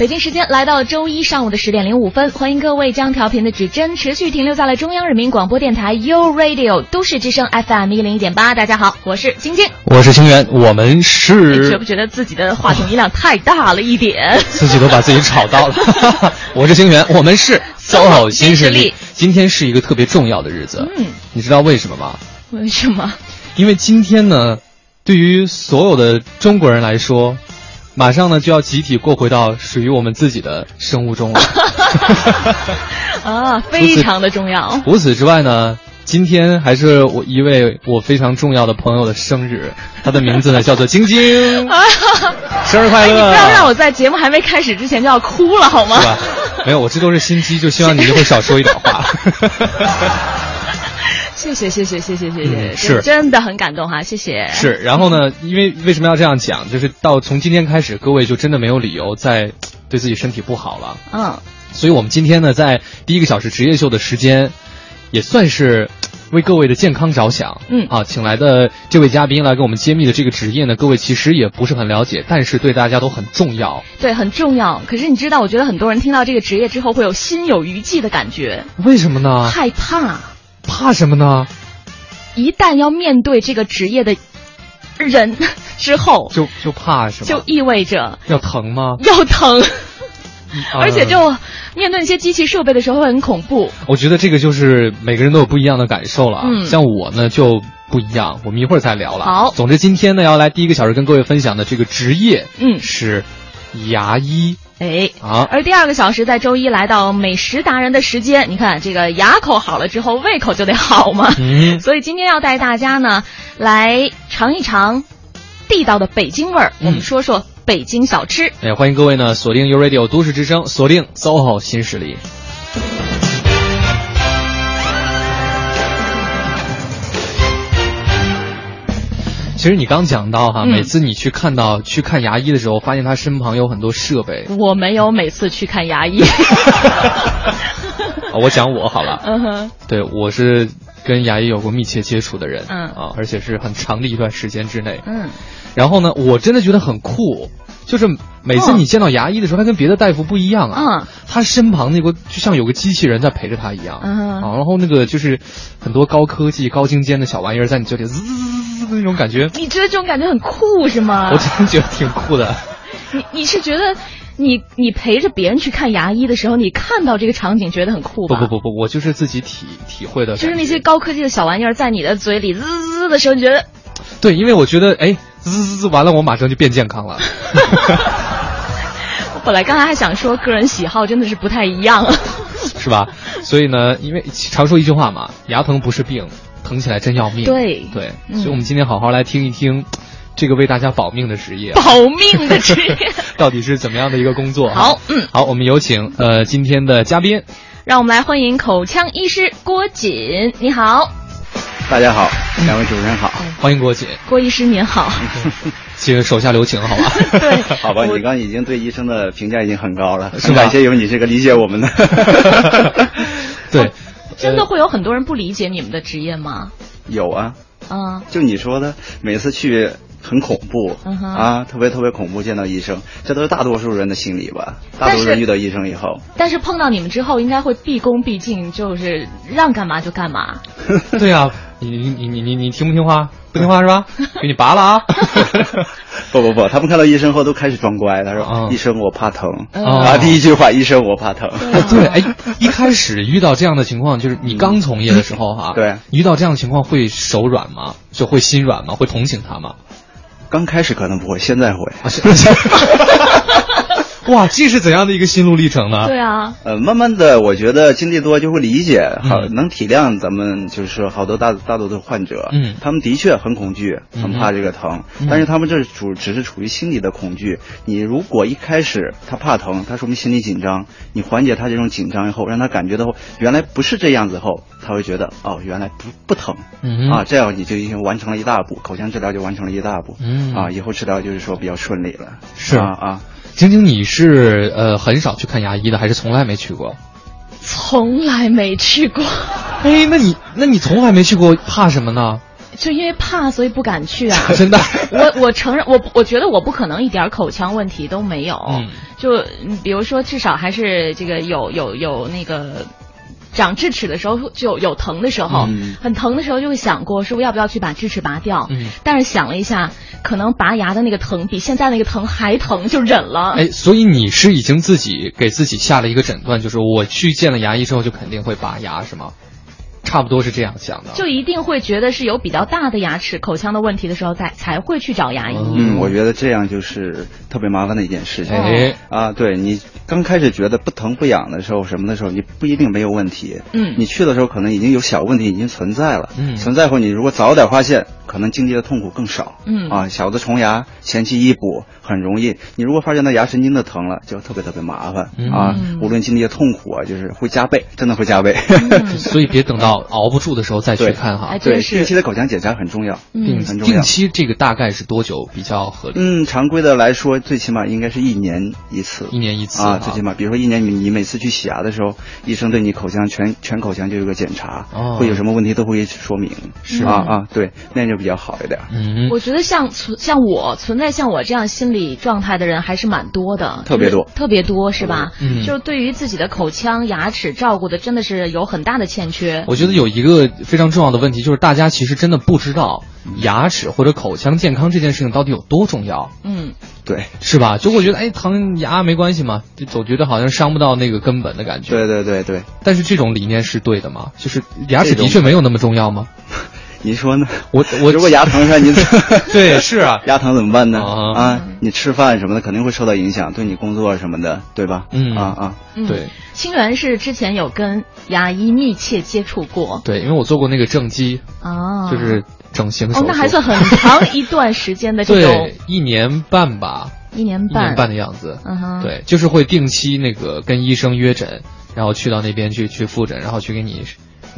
北京时间来到周一上午的十点零五分，欢迎各位将调频的指针持续停留在了中央人民广播电台 u Radio 都市之声 FM 一零一点八。大家好，我是晶晶，我是清源，我们是。觉不觉得自己的话筒音量太大了一点？自己都把自己吵到了。我是清源，我们是 SOHO 新势力。今天是一个特别重要的日子，嗯，你知道为什么吗？为什么？因为今天呢，对于所有的中国人来说。马上呢就要集体过回到属于我们自己的生物钟了，啊，非常的重要。除此之外呢，今天还是我一位我非常重要的朋友的生日，他的名字呢叫做晶晶，生日快乐！你不要让我在节目还没开始之前就要哭了好吗？是吧？没有，我这都是心机，就希望你会少说一点话。谢谢谢谢谢谢谢谢，是真的很感动哈，谢谢。是，然后呢，因为为什么要这样讲？就是到从今天开始，各位就真的没有理由再 对自己身体不好了。嗯，所以我们今天呢，在第一个小时职业秀的时间，也算是 为各位的健康着想。嗯，啊，请来的这位嘉宾来给我们揭秘的这个职业呢，各位其实也不是很了解，但是对大家都很重要。对，很重要。可是你知道，我觉得很多人听到这个职业之后，会有心有余悸的感觉。为什么呢？害怕。怕什么呢？一旦要面对这个职业的人之后，就就怕什么？就意味着要疼吗？要疼，而且就面对那些机器设备的时候会很恐怖。我觉得这个就是每个人都有不一样的感受了。嗯，像我呢就不一样，我们一会儿再聊了。好，总之今天呢要来第一个小时跟各位分享的这个职业，嗯，是牙医。哎，啊。而第二个小时在周一来到美食达人的时间，你看这个牙口好了之后，胃口就得好嘛。嗯。所以今天要带大家呢来尝一尝地道的北京味儿，我们说说北京小吃。哎，欢迎各位呢锁定 u Radio 都市之声，锁定 SOHO 新势力。其实你刚讲到哈，每次你去看到去看牙医的时候，发现他身旁有很多设备。我没有每次去看牙医。我讲我好了。嗯哼。对，我是跟牙医有过密切接触的人。嗯。啊，而且是很长的一段时间之内。嗯。然后呢，我真的觉得很酷，就是每次你见到牙医的时候，他跟别的大夫不一样啊。嗯。他身旁那个就像有个机器人在陪着他一样。嗯。啊，然后那个就是很多高科技、高精尖的小玩意儿在你嘴里滋滋滋。那种感觉，你觉得这种感觉很酷是吗？我真觉得挺酷的。你你是觉得，你你陪着别人去看牙医的时候，你看到这个场景觉得很酷吧？不不不不，我就是自己体体会的。就是那些高科技的小玩意儿在你的嘴里滋滋的时候，你觉得？对，因为我觉得，哎，滋滋滋完了，我马上就变健康了。我本来刚才还想说，个人喜好真的是不太一样，是吧？所以呢，因为常说一句话嘛，牙疼不是病。疼起来真要命，对。对，所以我们今天好好来听一听，这个为大家保命的职业，保命的职业。到底是怎么样的一个工作？好，嗯，好，我们有请呃今天的嘉宾，让我们来欢迎口腔医师郭锦，你好，大家好，两位主持人好，欢迎郭姐，郭医师您好，请手下留情，好。吧？对，好吧，你刚已经对医生的评价已经很高了，是感谢有你这个理解我们的，对。真的会有很多人不理解你们的职业吗？有啊，啊，就你说的，每次去很恐怖，啊，特别特别恐怖，见到医生，这都是大多数人的心理吧？大多数人遇到医生以后，但是碰到你们之后，应该会毕恭毕敬，就是让干嘛就干嘛。对啊，你你你你你你听不听话？不听话是吧？给你拔了啊！不不不，他们看到医生后都开始装乖。他说：“医生，我怕疼。”啊，第一句话，医生，我怕疼。对，哎，一开始遇到这样的情况，就是你刚从业的时候哈，对，遇到这样的情况会手软吗？就会心软吗？会同情他吗？刚开始可能不会，现在会。哇，这是怎样的一个心路历程呢？对啊，呃，慢慢的，我觉得经历多就会理解，好能体谅咱们就是说好多大大多的患者，嗯，他们的确很恐惧，很怕这个疼，但是他们这处只是处于心理的恐惧。你如果一开始他怕疼，他说明心理紧张，你缓解他这种紧张以后，让他感觉到原来不是这样子后，他会觉得哦，原来不不疼，啊，这样你就已经完成了一大步，口腔治疗就完成了一大步，嗯，啊，以后治疗就是说比较顺利了，是。啊啊。晶晶，你是呃很少去看牙医的，还是从来没去过？从来没去过。哎，那你那你从来没去过，怕什么呢？就因为怕，所以不敢去啊。真的？我我承认，我我觉得我不可能一点口腔问题都没有。嗯。就比如说，至少还是这个有有有那个。长智齿的时候就有疼的时候，很疼的时候就会想过，说要不要去把智齿拔掉？嗯，但是想了一下，可能拔牙的那个疼比现在那个疼还疼，就忍了。哎，所以你是已经自己给自己下了一个诊断，就是我去见了牙医之后就肯定会拔牙，是吗？差不多是这样想的，就一定会觉得是有比较大的牙齿口腔的问题的时候，才才会去找牙医。嗯，我觉得这样就是特别麻烦的一件事情。哎，啊，对你刚开始觉得不疼不痒的时候，什么的时候，你不一定没有问题。嗯，你去的时候可能已经有小问题已经存在了。嗯，存在后你如果早点发现，可能经历的痛苦更少。嗯，啊，小的虫牙前期一补很容易，你如果发现到牙神经的疼了，就特别特别麻烦啊。无论经历的痛苦啊，就是会加倍，真的会加倍。所以别等到。熬不住的时候再去看哈，对，定期的口腔检查很重要，定定期这个大概是多久比较合理？嗯，常规的来说，最起码应该是一年一次，一年一次啊，最起码，比如说一年你你每次去洗牙的时候，医生对你口腔全全口腔就有个检查，会有什么问题都会说明，是啊啊，对，那样就比较好一点。嗯，我觉得像存像我存在像我这样心理状态的人还是蛮多的，特别多，特别多是吧？嗯，就是对于自己的口腔牙齿照顾的真的是有很大的欠缺。我觉得有一个。非常重要的问题就是，大家其实真的不知道牙齿或者口腔健康这件事情到底有多重要。嗯，对，是吧？就会觉得，哎，疼牙没关系嘛，就总觉得好像伤不到那个根本的感觉。对对对对。但是这种理念是对的吗？就是牙齿的确没有那么重要吗？你说呢？我我如果牙疼上，你 对是啊，牙疼怎么办呢？啊，你吃饭什么的肯定会受到影响，对你工作什么的，对吧？嗯啊啊，对。清源是之前有跟牙医密切接触过，对，因为我做过那个正畸，啊，就是整形手术，那还算很长一段时间的 这种，一年半吧，一年半，一年半的样子，嗯哼，对，就是会定期那个跟医生约诊，然后去到那边去去复诊，然后去给你。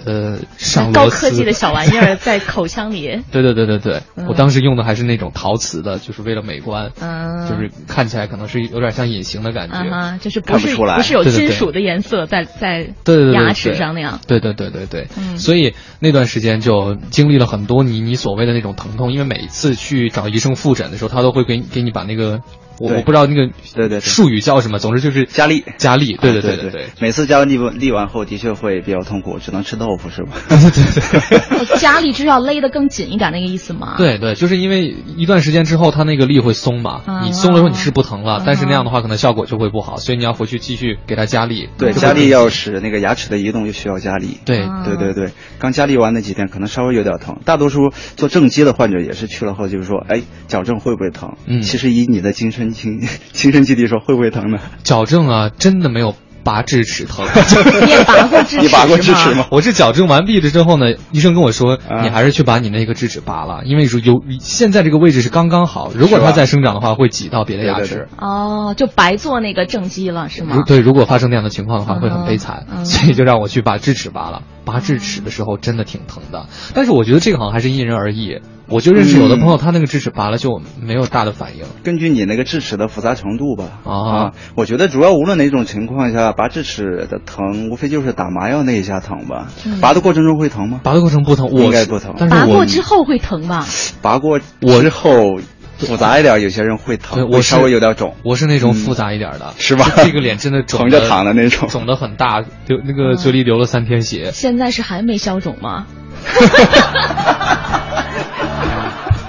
呃，上高科技的小玩意儿 在口腔里。对对对对对，我当时用的还是那种陶瓷的，就是为了美观，嗯，就是看起来可能是有点像隐形的感觉，啊，就是不是不是有金属的颜色在在牙齿上那样。对对对对。对，所以那段时间就经历了很多你你所谓的那种疼痛，因为每一次去找医生复诊的时候，他都会给给你把那个。我我不知道那个对对术语叫什么，总之就是加力加力，对对对对对。每次加完力力完后，的确会比较痛苦，只能吃豆腐是吧？对对对。加力就是要勒得更紧一点那个意思吗？对对，就是因为一段时间之后，它那个力会松嘛，你松了之后你是不疼了，但是那样的话可能效果就会不好，所以你要回去继续给它加力。对，加力要使那个牙齿的移动就需要加力。对对对对，刚加力完那几天可能稍微有点疼，大多数做正畸的患者也是去了后就是说，哎，矫正会不会疼？嗯，其实以你的精神情精。神基地说会不会疼呢？矫正啊，真的没有拔智齿疼。你也拔过智齿？你拔过智齿吗？我是矫正完毕了之后呢，医生跟我说，你还是去把你那个智齿拔了，因为说有现在这个位置是刚刚好，如果它再生长的话，会挤到别的牙齿。哦，就白做那个正畸了，是吗？对，如果发生那样的情况的话，会很悲惨，所以就让我去把智齿拔了。拔智齿的时候真的挺疼的，但是我觉得这个好像还是因人而异。我就认识有的朋友，他那个智齿拔了就没有大的反应。根据你那个智齿的复杂程度吧。啊，我觉得主要无论哪种情况下，拔智齿的疼，无非就是打麻药那一下疼吧。拔的过程中会疼吗？拔的过程不疼，应该不疼。拔过之后会疼吧？拔过之后。复杂一点，有些人会疼，我稍微有点肿。我是那种复杂一点的，是吧？这个脸真的肿着躺的那种，肿的很大，流那个嘴里流了三天血。现在是还没消肿吗？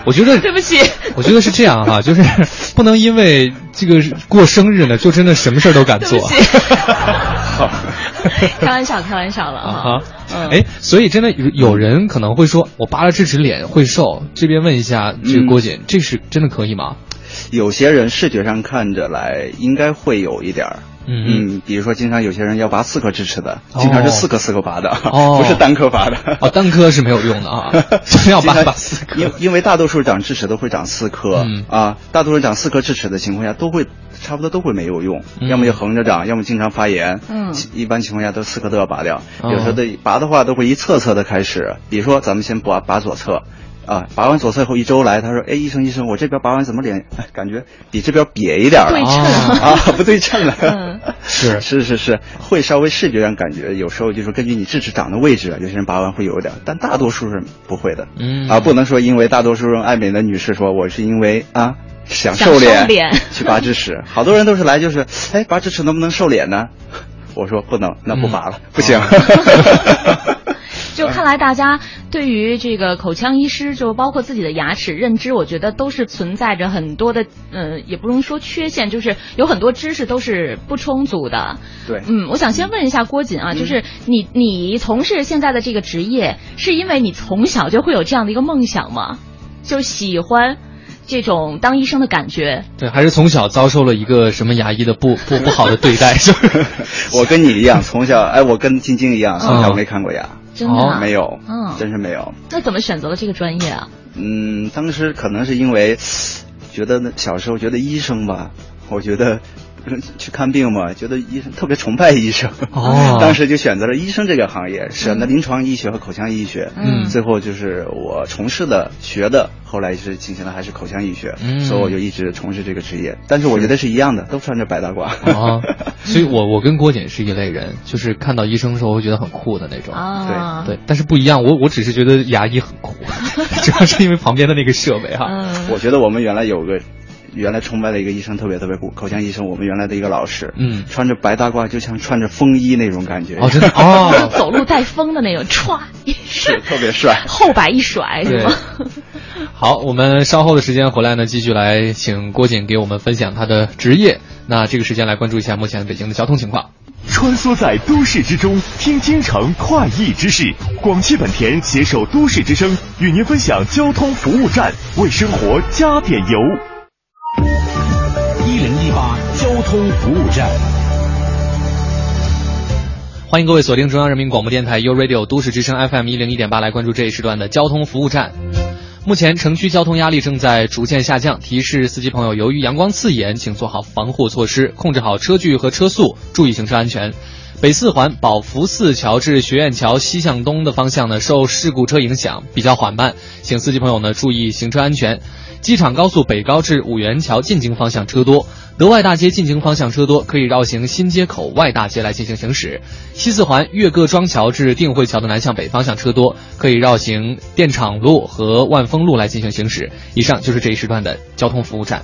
我觉得 对不起，我觉得是这样哈，就是不能因为这个过生日呢，就真的什么事儿都敢做。开玩笑，开玩笑了啊！哎，所以真的有有人可能会说，我扒了智齿脸会瘦。这边问一下这个郭姐，这是真的可以吗？有些人视觉上看着来应该会有一点儿。嗯，比如说，经常有些人要拔四颗智齿的，经常是四颗四颗拔的，不是单颗拔的。哦，单颗是没有用的啊，要拔拔四颗。因因为大多数长智齿都会长四颗啊，大多数长四颗智齿的情况下都会差不多都会没有用，要么就横着长，要么经常发炎。嗯，一般情况下都四颗都要拔掉，有时候的拔的话都会一侧侧的开始，比如说咱们先拔拔左侧。啊，拔完左侧后一周来，他说：“哎，医生医生，我这边拔完怎么脸 感觉比这边瘪一点了？对称啊，不对称了。是是是是，会稍微视觉上感觉，有时候就是根据你智齿长的位置，有些人拔完会有点，但大多数人不会的。嗯啊，不能说因为大多数人爱美的女士说我是因为啊想瘦脸去拔智齿，好多人都是来就是哎拔智齿能不能瘦脸呢？我说不能，那不拔了，不行。就看来大家对于这个口腔医师，就包括自己的牙齿认知，我觉得都是存在着很多的，呃，也不能说缺陷，就是有很多知识都是不充足的。对，嗯，我想先问一下郭锦啊，就是你你从事现在的这个职业，是因为你从小就会有这样的一个梦想吗？就喜欢这种当医生的感觉？对，还是从小遭受了一个什么牙医的不不不好的对待？就是 我跟你一样，从小哎，我跟晶晶一样，从小没看过牙。真的没有，嗯，真是没有。那怎么选择了这个专业啊？嗯，当时可能是因为觉得小时候觉得医生吧，我觉得。去看病嘛，觉得医生特别崇拜医生，哦，当时就选择了医生这个行业，选的临床医学和口腔医学，嗯，最后就是我从事的学的，后来是进行的还是口腔医学，嗯，所以我就一直从事这个职业。但是我觉得是一样的，都穿着白大褂。啊，所以我我跟郭姐是一类人，就是看到医生的时候会觉得很酷的那种，啊，对。对，但是不一样，我我只是觉得牙医很酷，主要是因为旁边的那个设备哈，我觉得我们原来有个。原来崇拜的一个医生特别特别酷，口腔医生，我们原来的一个老师，嗯，穿着白大褂，就像穿着风衣那种感觉，哦，真的 哦，走路带风的那种，歘，是特别帅，后摆一甩，是吗？好，我们稍后的时间回来呢，继续来请郭锦给我们分享他的职业。那这个时间来关注一下目前北京的交通情况。穿梭在都市之中，听京城快意之事。广汽本田携手都市之声，与您分享交通服务站，为生活加点油。通服务站，欢迎各位锁定中央人民广播电台 u Radio 都市之声 FM 一零一点八，来关注这一时段的交通服务站。目前城区交通压力正在逐渐下降，提示司机朋友，由于阳光刺眼，请做好防护措施，控制好车距和车速，注意行车安全。北四环宝福寺桥至学院桥西向东的方向呢，受事故车影响比较缓慢，请司机朋友呢注意行车安全。机场高速北高至五元桥进京方向车多，德外大街进京方向车多，可以绕行新街口外大街来进行行驶。西四环岳各庄桥至定慧桥的南向北方向车多，可以绕行电厂路和万丰路来进行行驶。以上就是这一时段的交通服务站。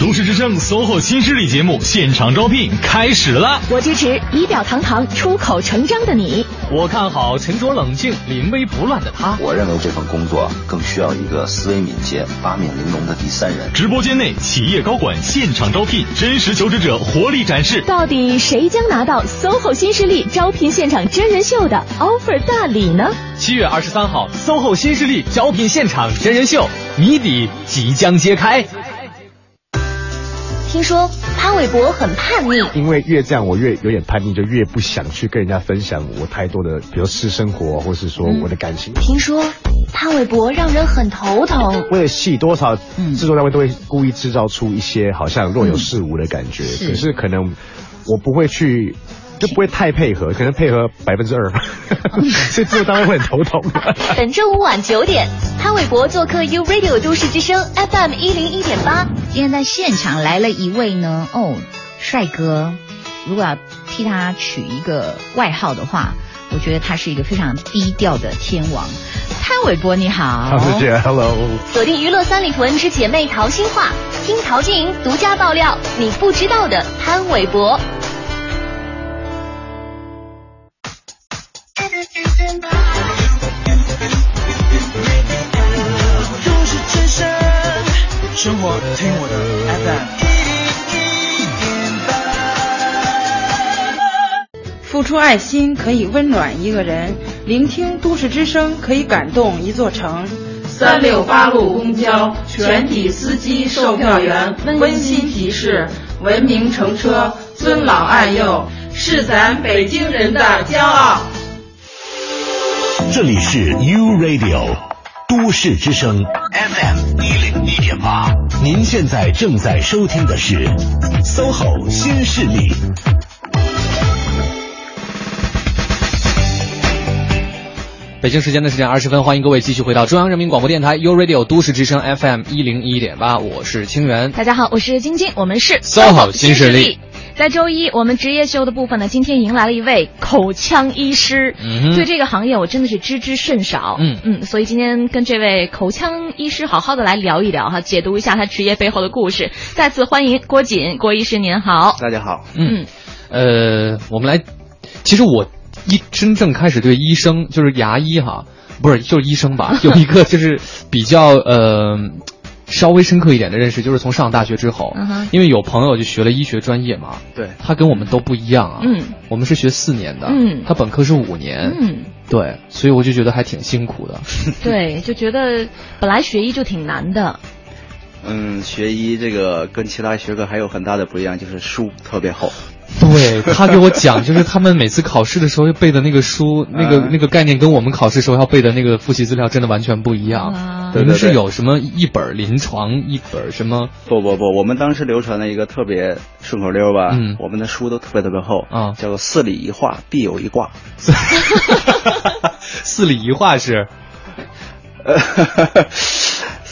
都市之声 SOHO 新势力节目现场招聘开始了，我支持仪表堂堂、出口成章的你，我看好沉着冷静、临危不乱的他。我认为这份工作更需要一个思维敏捷、八面玲珑的第三人。直播间内。企业高管现场招聘，真实求职者活力展示。到底谁将拿到 SOHO 新势力招聘现场真人秀的 offer 大礼呢？七月二十三号，SOHO 新势力招聘现场真人秀谜底即将揭开。听说潘玮柏很叛逆，因为越这样，我越有点叛逆，就越不想去跟人家分享我太多的，比如私生活，或是说我的感情。听说潘玮柏让人很头疼，为了戏，多少制作单位都会故意制造出一些好像若有似无的感觉，可是可能我不会去。就不会太配合，可能配合百分之二，所以这个单位会很头痛。本周五晚九点，潘玮柏做客 U Radio 都市之声 FM 一零一点八。今天在现场来了一位呢，哦，帅哥。如果要替他取一个外号的话，我觉得他是一个非常低调的天王。潘玮柏，你好。陶姐，Hello。锁定娱乐三里屯之姐妹淘心话，听陶晶莹独家爆料你不知道的潘玮柏。生活，听我的 FM。付出爱心可以温暖一个人，聆听都市之声可以感动一座城。三六八路公交全体司机、售票员温馨提示：文明乘车，尊老爱幼，是咱北京人的骄傲。这里是 U Radio 都市之声 FM 一零一点八，您现在正在收听的是 SOHO 新势力。北京时间的十点二十分，欢迎各位继续回到中央人民广播电台 U Radio 都市之声 FM 一零一点八，我是清源。大家好，我是晶晶，我们是 SOHO 新势力。在周一，我们职业秀的部分呢，今天迎来了一位口腔医师。嗯，对这个行业我真的是知之甚少。嗯嗯，所以今天跟这位口腔医师好好的来聊一聊哈，解读一下他职业背后的故事。再次欢迎郭锦郭医师，您好。大家好。嗯，呃，我们来，其实我一真正开始对医生，就是牙医哈，不是就是医生吧，有一个就是比较呃。稍微深刻一点的认识就是从上大学之后，因为有朋友就学了医学专业嘛，对，他跟我们都不一样啊，嗯，我们是学四年的，嗯，他本科是五年，嗯，对，所以我就觉得还挺辛苦的，对，就觉得本来学医就挺难的，嗯，学医这个跟其他学科还有很大的不一样，就是书特别厚。对他给我讲，就是他们每次考试的时候背的那个书，那个那个概念跟我们考试时候要背的那个复习资料真的完全不一样。你们是有什么一本临床，一本什么？不不不，我们当时流传的一个特别顺口溜吧，嗯我们的书都特别特别厚啊，叫做“四理一画，必有一卦”。四理一画是。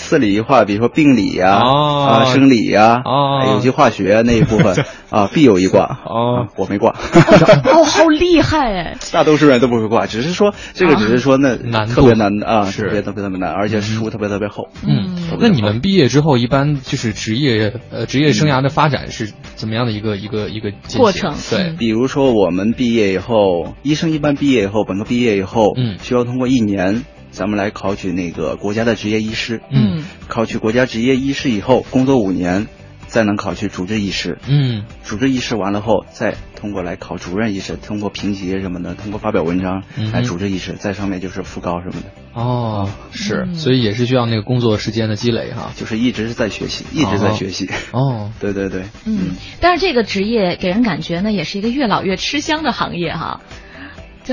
四理一化，比如说病理呀、啊生理呀、啊有机化学那一部分 啊，必有一卦。哦，我没挂。哦，好厉害哎！大多数人都不会挂，只是说这个，只是说那难特别难啊，特别特别特别难，而且书特别特别厚。嗯，那你们毕业之后，一般就是职业呃职业生涯的发展是怎么样的一个一个一个过程？对，比如说我们毕业以后，医生一般毕业以后，本科毕业以后，嗯，需要通过一年。咱们来考取那个国家的职业医师，嗯，考取国家职业医师以后，工作五年，再能考取主治医师，嗯，主治医师完了后，再通过来考主任医师，通过评级什么的，通过发表文章来主治医师，在上面就是副高什么的。哦，是，所以也是需要那个工作时间的积累哈，就是一直是在学习，一直在学习。哦，对对对，嗯，但是这个职业给人感觉呢，也是一个越老越吃香的行业哈。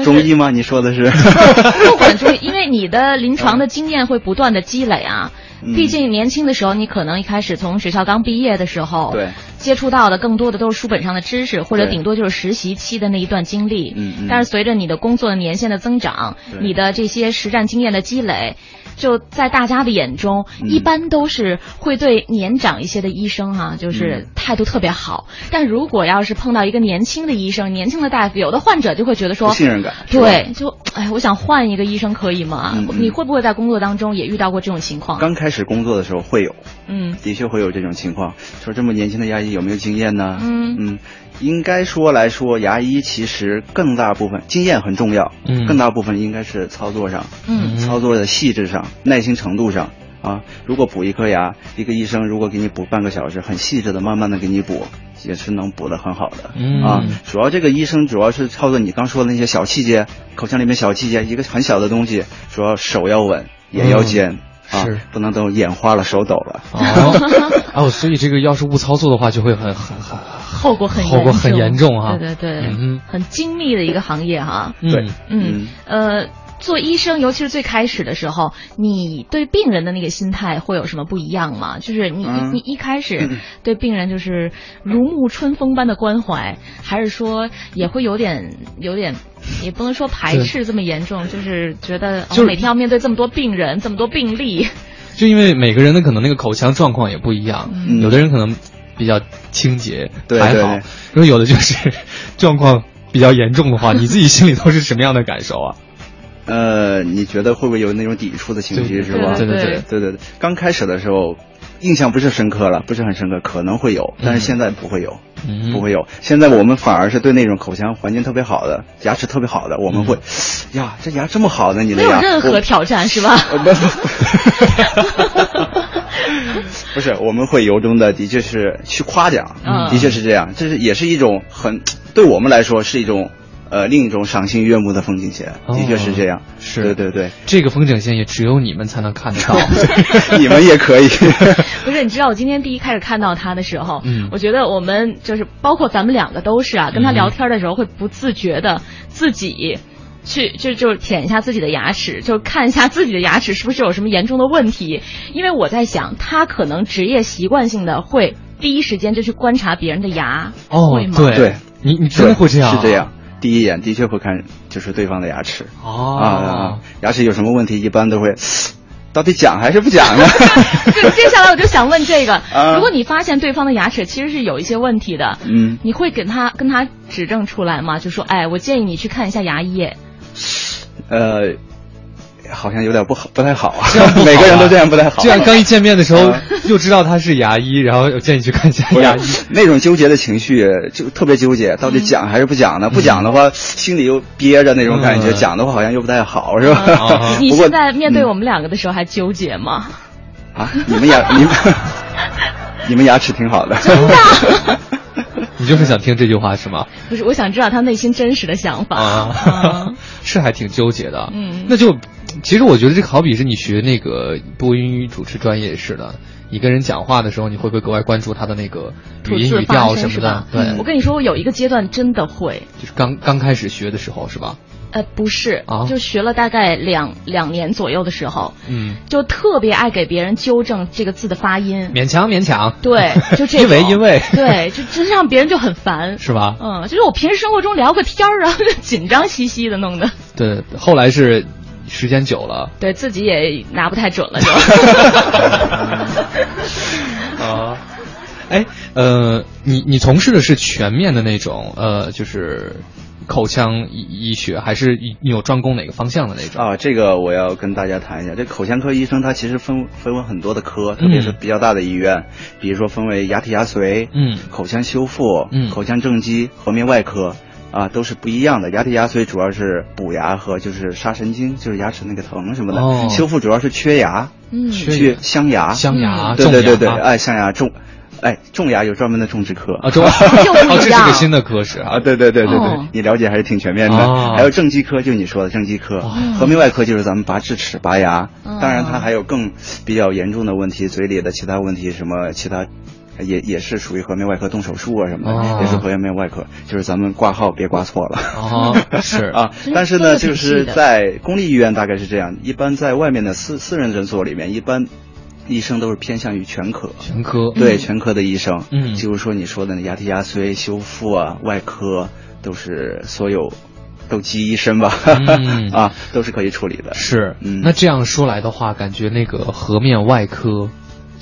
中医吗？你说的是？不管中医，因为你的临床的经验会不断的积累啊。毕竟年轻的时候，你可能一开始从学校刚毕业的时候，对，接触到的更多的都是书本上的知识，或者顶多就是实习期的那一段经历。嗯嗯。但是随着你的工作年限的增长，你的这些实战经验的积累。就在大家的眼中，一般都是会对年长一些的医生哈，就是态度特别好。但如果要是碰到一个年轻的医生、年轻的大夫，有的患者就会觉得说，信任感。对，就哎，我想换一个医生可以吗？你会不会在工作当中也遇到过这种情况？刚开始工作的时候会有，嗯，的确会有这种情况。说这么年轻的牙医有没有经验呢？嗯嗯。应该说来说，牙医其实更大部分经验很重要，嗯，更大部分应该是操作上，嗯，操作的细致上、耐心程度上啊。如果补一颗牙，一个医生如果给你补半个小时，很细致的、慢慢的给你补，也是能补的很好的，嗯啊。主要这个医生主要是操作你刚说的那些小细节，口腔里面小细节，一个很小的东西，主要手要稳，眼要尖。是。不能等眼花了手抖了。哦。哦，所以这个要是误操作的话，就会很很很 后果很后果很严重啊！对对对，嗯，很精密的一个行业哈。对，嗯。呃。做医生，尤其是最开始的时候，你对病人的那个心态会有什么不一样吗？就是你你一开始 对病人就是如沐春风般的关怀，还是说也会有点有点，也不能说排斥这么严重，就是觉得每天要面对这么多病人，这么多病例。就因为每个人的可能那个口腔状况也不一样，有的人可能比较清洁还好，因为有的就是 状况比较严重的话，你自己心里头是什么样的感受啊？呃，你觉得会不会有那种抵触的情绪，是吧？对对对对对对。刚开始的时候，印象不是深刻了，不是很深刻，可能会有，但是现在不会有，不会有。现在我们反而是对那种口腔环境特别好的、牙齿特别好的，我们会，呀，这牙这么好呢，你的牙没有任何挑战是吧？不是，我们会由衷的，的确是去夸奖，的确是这样，这是也是一种很对我们来说是一种。呃，另一种赏心悦目的风景线，的确是这样。是，对对对，这个风景线也只有你们才能看得到，你们也可以。不是，你知道我今天第一开始看到他的时候，嗯，我觉得我们就是包括咱们两个都是啊，跟他聊天的时候会不自觉的自己去就就舔一下自己的牙齿，就看一下自己的牙齿是不是有什么严重的问题。因为我在想，他可能职业习惯性的会第一时间就去观察别人的牙，会吗？对，你你真的会这样？是这样。第一眼的确会看，就是对方的牙齿哦啊，牙齿有什么问题，一般都会，到底讲还是不讲呢？对，接下来我就想问这个：如果你发现对方的牙齿其实是有一些问题的，嗯，你会给他跟他指正出来吗？就说，哎，我建议你去看一下牙医。呃。好像有点不好，不太好啊。每个人都这样不太好。这样刚一见面的时候又知道他是牙医，然后建议去看一下牙医。那种纠结的情绪就特别纠结，到底讲还是不讲呢？不讲的话，心里又憋着那种感觉；讲的话，好像又不太好，是吧？你现在面对我们两个的时候还纠结吗？啊，你们牙，你们 你们牙齿挺好的。真的。你就是想听这句话是吗？不是，我想知道他内心真实的想法。啊，是还挺纠结的。嗯，那就。其实我觉得这好比是你学那个播音主持专业似的，你跟人讲话的时候，你会不会格外关注他的那个语音语调什么的？对，我跟你说，我有一个阶段真的会，就是刚刚开始学的时候，是吧？呃，不是，就学了大概两两年左右的时候，嗯，就特别爱给别人纠正这个字的发音，勉强勉强，对，就这，因为因为，对，就真让别人就很烦，是吧？嗯，就是我平时生活中聊个天儿，然后就紧张兮兮的弄的。对，后来是。时间久了，对自己也拿不太准了，就。啊，哎，呃，你你从事的是全面的那种，呃，就是口腔医医学，还是你有专攻哪个方向的那种？啊，这个我要跟大家谈一下，这口腔科医生他其实分分为很多的科，特别是比较大的医院，比如说分为牙体牙髓，嗯，口腔修复，嗯，口腔正畸、颌面外科。啊，都是不一样的。牙体牙髓主要是补牙和就是杀神经，就是牙齿那个疼什么的。修复主要是缺牙，缺镶牙。镶牙，对对对对，哎，镶牙种，哎，种牙有专门的种植科啊，种，哦，这是个新的科室啊。对对对对对，你了解还是挺全面的。还有正畸科，就你说的正畸科，颌面外科就是咱们拔智齿、拔牙。当然，它还有更比较严重的问题，嘴里的其他问题，什么其他。也也是属于颌面外科动手术啊什么的，也是颌面外科，就是咱们挂号别挂错了。哦，是啊，但是呢，就是在公立医院大概是这样，一般在外面的私私人诊所里面，一般医生都是偏向于全科。全科对全科的医生，嗯，就是说你说的那牙体牙髓修复啊，外科都是所有都集一身吧，啊，都是可以处理的。是，嗯那这样说来的话，感觉那个颌面外科。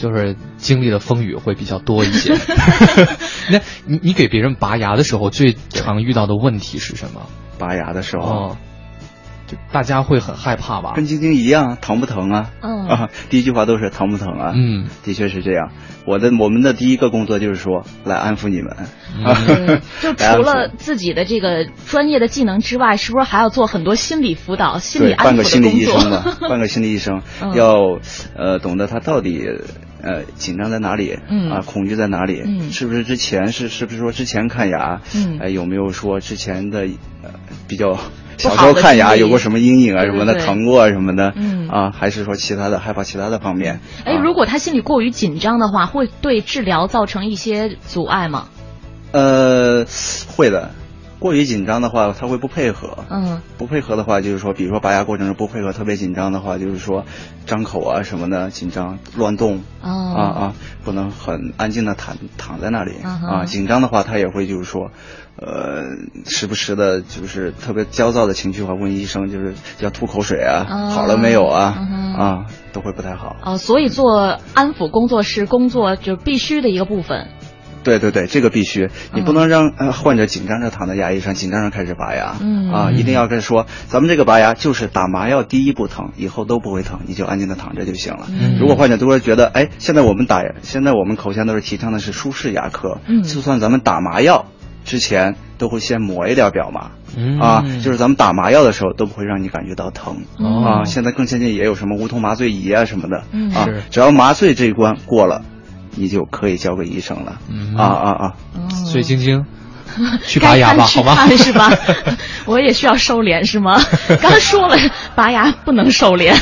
就是经历的风雨会比较多一些。那你你给别人拔牙的时候，最常遇到的问题是什么？拔牙的时候。大家会很害怕吧？跟晶晶一样，疼不疼啊？嗯啊，第一句话都是疼不疼啊？嗯，的确是这样。我的我们的第一个工作就是说来安抚你们。就除了自己的这个专业的技能之外，是不是还要做很多心理辅导、心理安抚的工作？半个心理医生的，半个心理医生要呃懂得他到底呃紧张在哪里，嗯啊恐惧在哪里？嗯，是不是之前是是不是说之前看牙？嗯，哎有没有说之前的呃比较。小时候看牙有过什么阴影啊什么的，疼过什么的，嗯啊，还是说其他的害怕其他的方面？哎，如果他心里过于紧张的话，会对治疗造成一些阻碍吗？呃，会的。过于紧张的话，他会不配合。嗯，不配合的话，就是说，比如说拔牙过程中不配合，特别紧张的话，就是说，张口啊什么的紧张乱动。啊啊，不能很安静的躺躺在那里。啊，紧张的话，他也会就是说，呃，时不时的，就是特别焦躁的情绪，话问医生，就是要吐口水啊，好了没有啊？啊，都会不太好。哦，所以做安抚工作是工作就必须的一个部分。对对对，这个必须，你不能让呃患者紧张着躺在牙医上，紧张着开始拔牙，啊，一定要跟说，咱们这个拔牙就是打麻药第一步疼，以后都不会疼，你就安静的躺着就行了。如果患者都是觉得，哎，现在我们打，现在我们口腔都是提倡的是舒适牙科，就算咱们打麻药。之前都会先抹一点表麻，啊，就是咱们打麻药的时候都不会让你感觉到疼啊。现在更先进，也有什么无痛麻醉仪啊什么的啊，只要麻醉这一关过了，你就可以交给医生了啊啊啊！所以晶晶。去拔牙吧，好吧？是吧？我也需要收敛是吗？刚说了，拔牙不能收敛。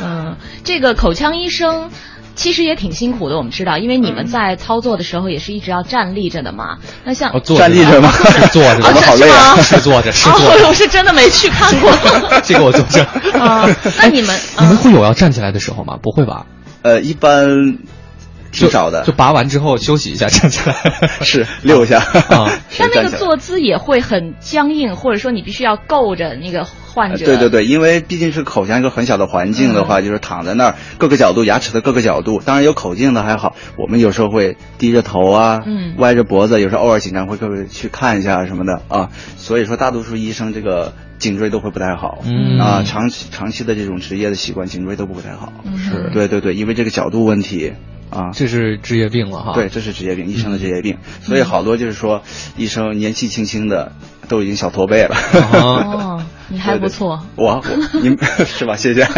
嗯，这个口腔医生其实也挺辛苦的，我们知道，因为你们在操作的时候也是一直要站立着的嘛。那像站立着吗？坐着，我们好累啊！是坐着，是坐着。我是真的没去看过。这个我坐着。啊，那你们你们会有要站起来的时候吗？不会吧？呃，一般。挺少的，就拔完之后休息一下，站起来 是溜一下啊。但那个坐姿也会很僵硬，或者说你必须要够着那个患者。对对对，因为毕竟是口腔一个很小的环境的话，就是躺在那儿，各个角度牙齿的各个角度，当然有口径的还好。我们有时候会低着头啊，嗯，歪着脖子，有时候偶尔紧张会各位去看一下什么的啊。所以说，大多数医生这个颈椎都会不太好，嗯啊，长期长期的这种职业的习惯，颈椎都不会太好。是对对对，因为这个角度问题。啊，这是职业病了哈。对，这是职业病，医生的职业病。所以好多就是说，医生年纪轻轻的都已经小驼背了。哦，你还不错。我，您 是吧？谢谢。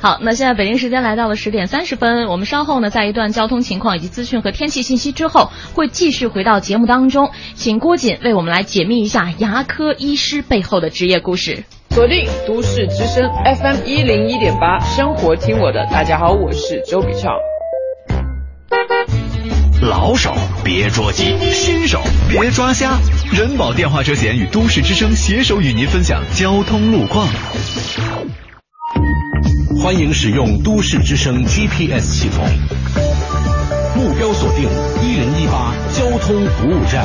好，那现在北京时间来到了十点三十分，我们稍后呢，在一段交通情况以及资讯和天气信息之后，会继续回到节目当中，请郭瑾为我们来解密一下牙科医师背后的职业故事。锁定都市之声 FM 一零一点八，生活听我的。大家好，我是周笔畅。老手别捉急，新手别抓瞎。人保电话车险与都市之声携手与您分享交通路况。欢迎使用都市之声 GPS 系统，目标锁定一零一八交通服务站。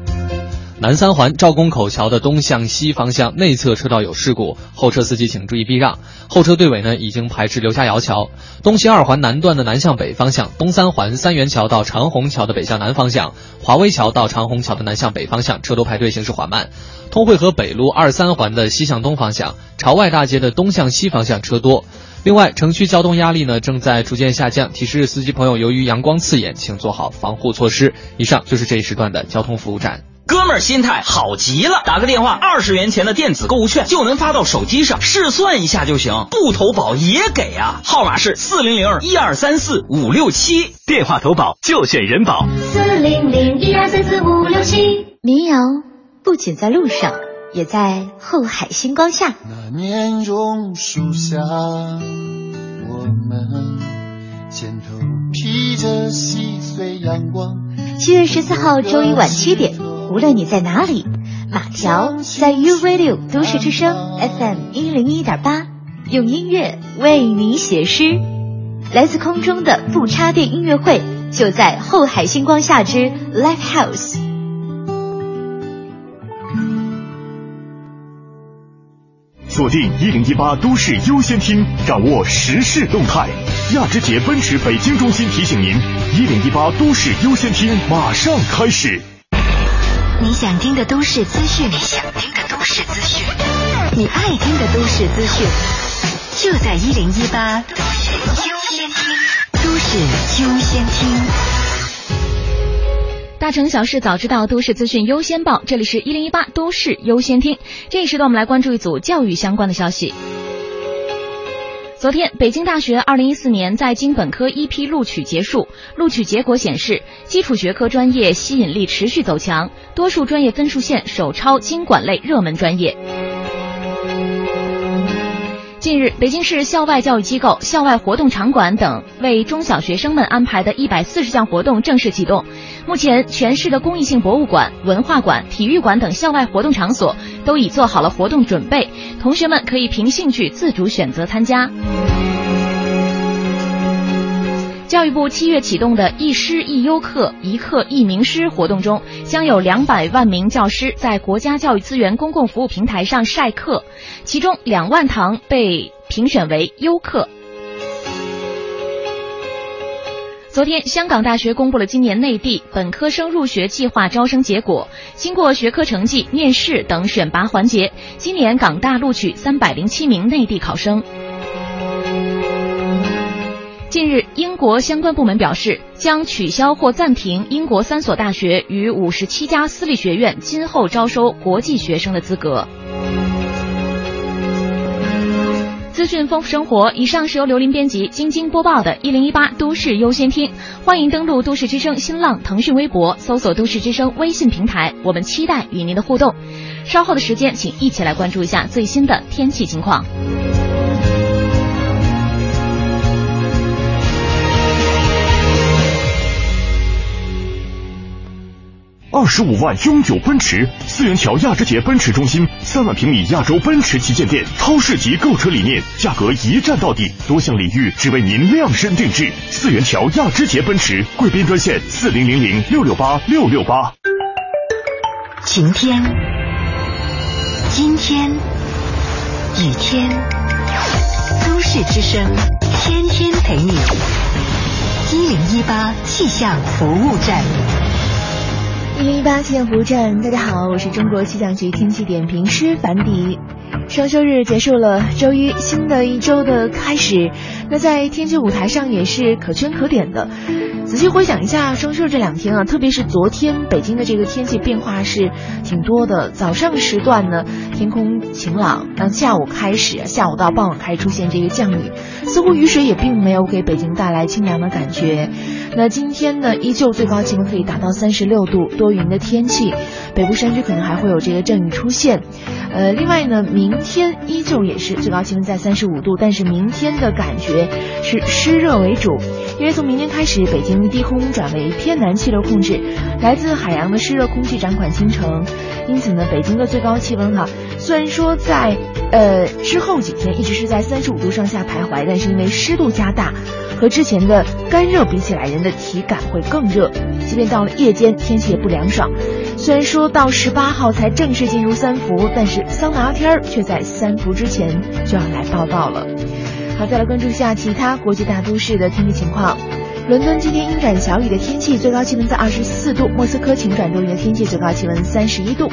南三环赵公口桥的东向西方向内侧车道有事故，后车司机请注意避让。后车队尾呢已经排至刘家窑桥。东西二环南段的南向北方向，东三环三元桥到长虹桥的北向南方向，华威桥到长虹桥的南向北方向车多排队，行驶缓慢。通惠河北路二三环的西向东方向，朝外大街的东向西方向车多。另外，城区交通压力呢正在逐渐下降，提示司机朋友，由于阳光刺眼，请做好防护措施。以上就是这一时段的交通服务站。哥们儿心态好极了，打个电话，二十元钱的电子购物券就能发到手机上，试算一下就行，不投保也给啊。号码是四零零一二三四五六七，电话投保就选人保。四零零一二三四五六七，民谣不仅在路上。也在后海星光下。那年榕树下，我们肩头披着细碎阳光。七月十四号周一晚七点，无论你在哪里，马条在 U Radio 都市之声 FM 一零一点八，用音乐为你写诗。来自空中的不插电音乐会，就在后海星光下之 Live House。锁定一零一八都市优先听，掌握时事动态。亚之杰奔驰北京中心提醒您：一零一八都市优先听马上开始。你想听的都市资讯，你想听的都市资讯，你爱听的都市资讯，就在一零一八都市优先听。都市优先听。大城小事早知道，都市资讯优先报。这里是一零一八都市优先听。这一时段，我们来关注一组教育相关的消息。昨天，北京大学二零一四年在京本科一批录取结束，录取结果显示，基础学科专业吸引力持续走强，多数专业分数线首超经管类热门专业。近日，北京市校外教育机构、校外活动场馆等为中小学生们安排的一百四十项活动正式启动。目前，全市的公益性博物馆、文化馆、体育馆等校外活动场所都已做好了活动准备，同学们可以凭兴趣自主选择参加。教育部七月启动的“一师一优课，一课一名师”活动中，将有两百万名教师在国家教育资源公共服务平台上晒课，其中两万堂被评选为优课。昨天，香港大学公布了今年内地本科生入学计划招生结果，经过学科成绩、面试等选拔环节，今年港大录取三百零七名内地考生。近日，英国相关部门表示，将取消或暂停英国三所大学与五十七家私立学院今后招收国际学生的资格。资讯丰富生活，以上是由刘林编辑、晶晶播报的《一零一八都市优先听》，欢迎登录都市之声新浪、腾讯微博，搜索“都市之声”微信平台，我们期待与您的互动。稍后的时间，请一起来关注一下最新的天气情况。二十五万永久奔驰，四元桥亚之杰奔驰中心，三万平米亚洲奔驰旗舰店，超市级购车理念，价格一站到底，多项礼遇只为您量身定制。四元桥亚之杰奔驰贵宾专线四零零零六六八六六八。晴天，阴天，雨天，都市之声，天天陪你。一零一八气象服务站。一零一八气象服务站，大家好，我是中国气象局天气点评师樊迪。双休日结束了，周一新的一周的开始，那在天气舞台上也是可圈可点的。仔细回想一下双休这两天啊，特别是昨天，北京的这个天气变化是挺多的。早上时段呢，天空晴朗，那下午开始，下午到傍晚开始出现这个降雨，似乎雨水也并没有给北京带来清凉的感觉。那今天呢，依旧最高气温可以达到三十六度，多云的天气，北部山区可能还会有这个阵雨出现。呃，另外呢，明天依旧也是最高气温在三十五度，但是明天的感觉是湿热为主，因为从明天开始，北京低空转为偏南气流控制，来自海洋的湿热空气掌管京城，因此呢，北京的最高气温哈，虽然说在呃之后几天一直是在三十五度上下徘徊，但是因为湿度加大。和之前的干热比起来，人的体感会更热。即便到了夜间，天气也不凉爽。虽然说到十八号才正式进入三伏，但是桑拿天儿却在三伏之前就要来报道了。好，再来关注一下其他国际大都市的天气情况。伦敦今天阴转小雨的天气，最高气温在二十四度；莫斯科晴转多云的天气，最高气温三十一度。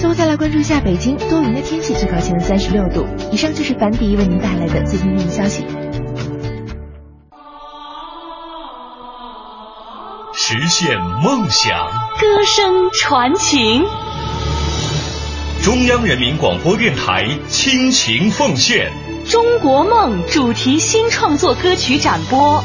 最后再来关注一下北京多云的天气，最高气温三十六度。以上就是樊迪为您带来的最新天气消息。实现梦想，歌声传情。中央人民广播电台倾情奉献《中国梦》主题新创作歌曲展播。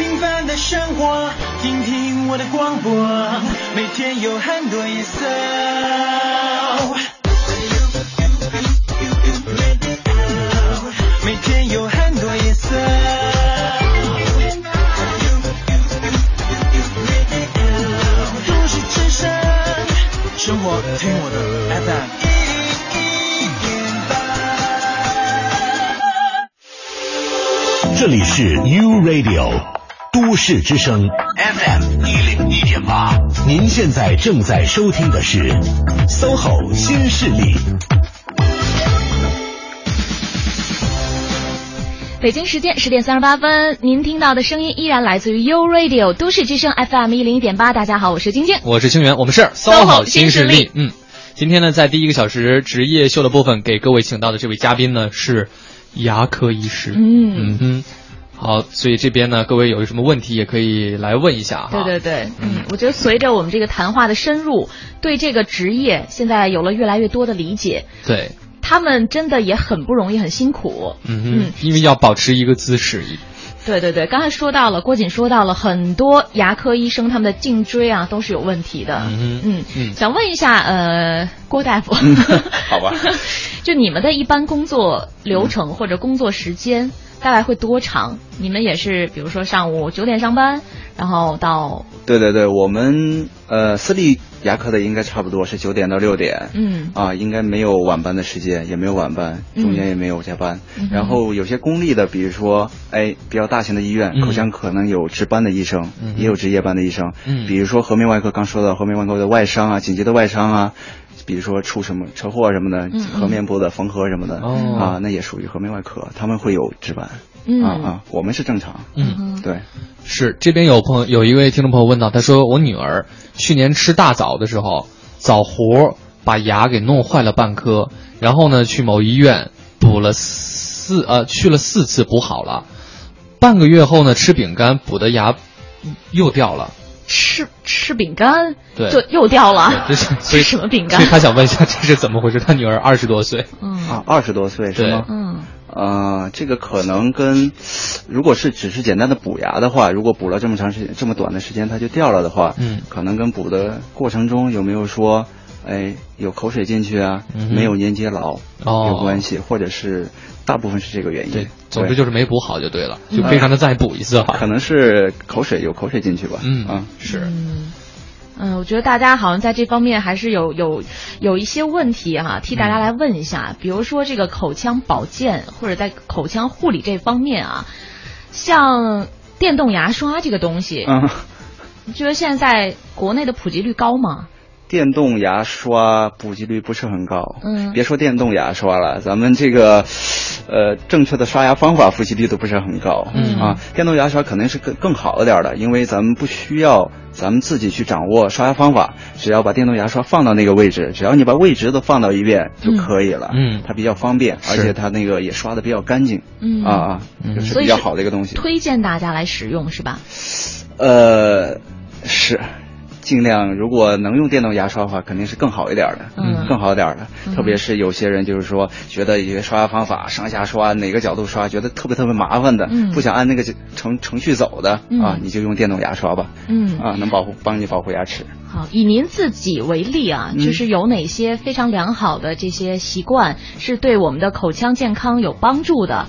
平凡的生活，听听我的广播，每天有很多颜色。每天有很多颜色。生活听我的 FM 这里是 U Radio 都市之声 FM 一零一点八，您现在正在收听的是 SOHO 新势力。北京时间十点三十八分，您听到的声音依然来自于 U Radio 都市之声 FM 一零一点八。大家好，我是晶晶，我是清源，我们是 SOHO 新势力。嗯，今天呢，在第一个小时职业秀的部分，给各位请到的这位嘉宾呢是牙科医师。嗯嗯哼，好，所以这边呢，各位有什么问题也可以来问一下哈。对对对，嗯，我觉得随着我们这个谈话的深入，对这个职业现在有了越来越多的理解。对。他们真的也很不容易，很辛苦。嗯嗯，因为要保持一个姿势。对对对，刚才说到了，郭锦说到了很多牙科医生他们的颈椎啊都是有问题的。嗯嗯嗯，想问一下，呃，郭大夫，好吧，就你们的一般工作流程或者工作时间大概会多长？你们也是，比如说上午九点上班。然后到对对对，我们呃私立牙科的应该差不多是九点到六点，嗯啊，应该没有晚班的时间，也没有晚班，中间也没有加班。然后有些公立的，比如说哎比较大型的医院，口腔可能有值班的医生，也有值夜班的医生。嗯，比如说颌面外科刚说的颌面外科的外伤啊，紧急的外伤啊。比如说出什么车祸什么的，颌面部的缝合什么的啊，那也属于颌面外科，他们会有值班啊啊，我们是正常。嗯，对，是这边有朋友有一位听众朋友问到，他说我女儿去年吃大枣的时候，枣核把牙给弄坏了半颗，然后呢去某医院补了四呃去了四次补好了，半个月后呢吃饼干补的牙又掉了。吃吃饼干，对，就又掉了。这是 所以什么饼干？所以他想问一下，这是怎么回事？他女儿二十多岁，嗯啊，二十多岁是吗？嗯，呃，这个可能跟，如果是只是简单的补牙的话，如果补了这么长时间，这么短的时间它就掉了的话，嗯，可能跟补的过程中有没有说，哎，有口水进去啊，没有粘接牢有关系，或者是。大部分是这个原因，对，总之就是没补好就对了，就非常的再补一次哈。可能是口水有口水进去吧，嗯。啊。是，嗯，我觉得大家好像在这方面还是有有有一些问题哈，替大家来问一下，比如说这个口腔保健或者在口腔护理这方面啊，像电动牙刷这个东西，嗯，你觉得现在国内的普及率高吗？电动牙刷普及率不是很高，嗯，别说电动牙刷了，咱们这个，呃，正确的刷牙方法普及率都不是很高，嗯。啊，电动牙刷肯定是更更好一点的，因为咱们不需要咱们自己去掌握刷牙方法，只要把电动牙刷放到那个位置，只要你把位置都放到一遍就可以了，嗯，它比较方便，而且它那个也刷的比较干净，嗯。啊啊，就是比较好的一个东西，推荐大家来使用是吧？呃，是。尽量，如果能用电动牙刷的话，肯定是更好一点的，嗯，更好点的。特别是有些人就是说，觉得一些刷牙方法上下刷哪个角度刷，觉得特别特别麻烦的，不想按那个程程序走的啊，你就用电动牙刷吧，嗯，啊，能保护帮你保护牙齿。好，以您自己为例啊，就是有哪些非常良好的这些习惯是对我们的口腔健康有帮助的？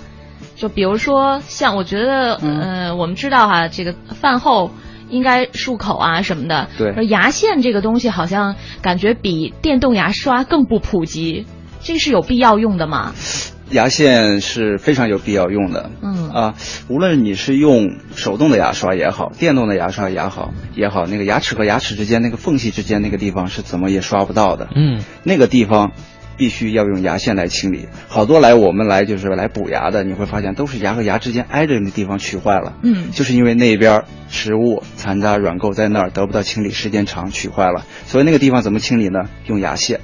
就比如说，像我觉得，嗯，我们知道哈，这个饭后。应该漱口啊什么的。对。牙线这个东西好像感觉比电动牙刷更不普及，这个是有必要用的吗？牙线是非常有必要用的。嗯。啊，无论你是用手动的牙刷也好，电动的牙刷也好也好，那个牙齿和牙齿之间那个缝隙之间那个地方是怎么也刷不到的。嗯。那个地方。必须要用牙线来清理，好多来我们来就是来补牙的，你会发现都是牙和牙之间挨着的地方龋坏了，嗯，就是因为那边食物残渣软垢在那儿得不到清理，时间长龋坏了，所以那个地方怎么清理呢？用牙线，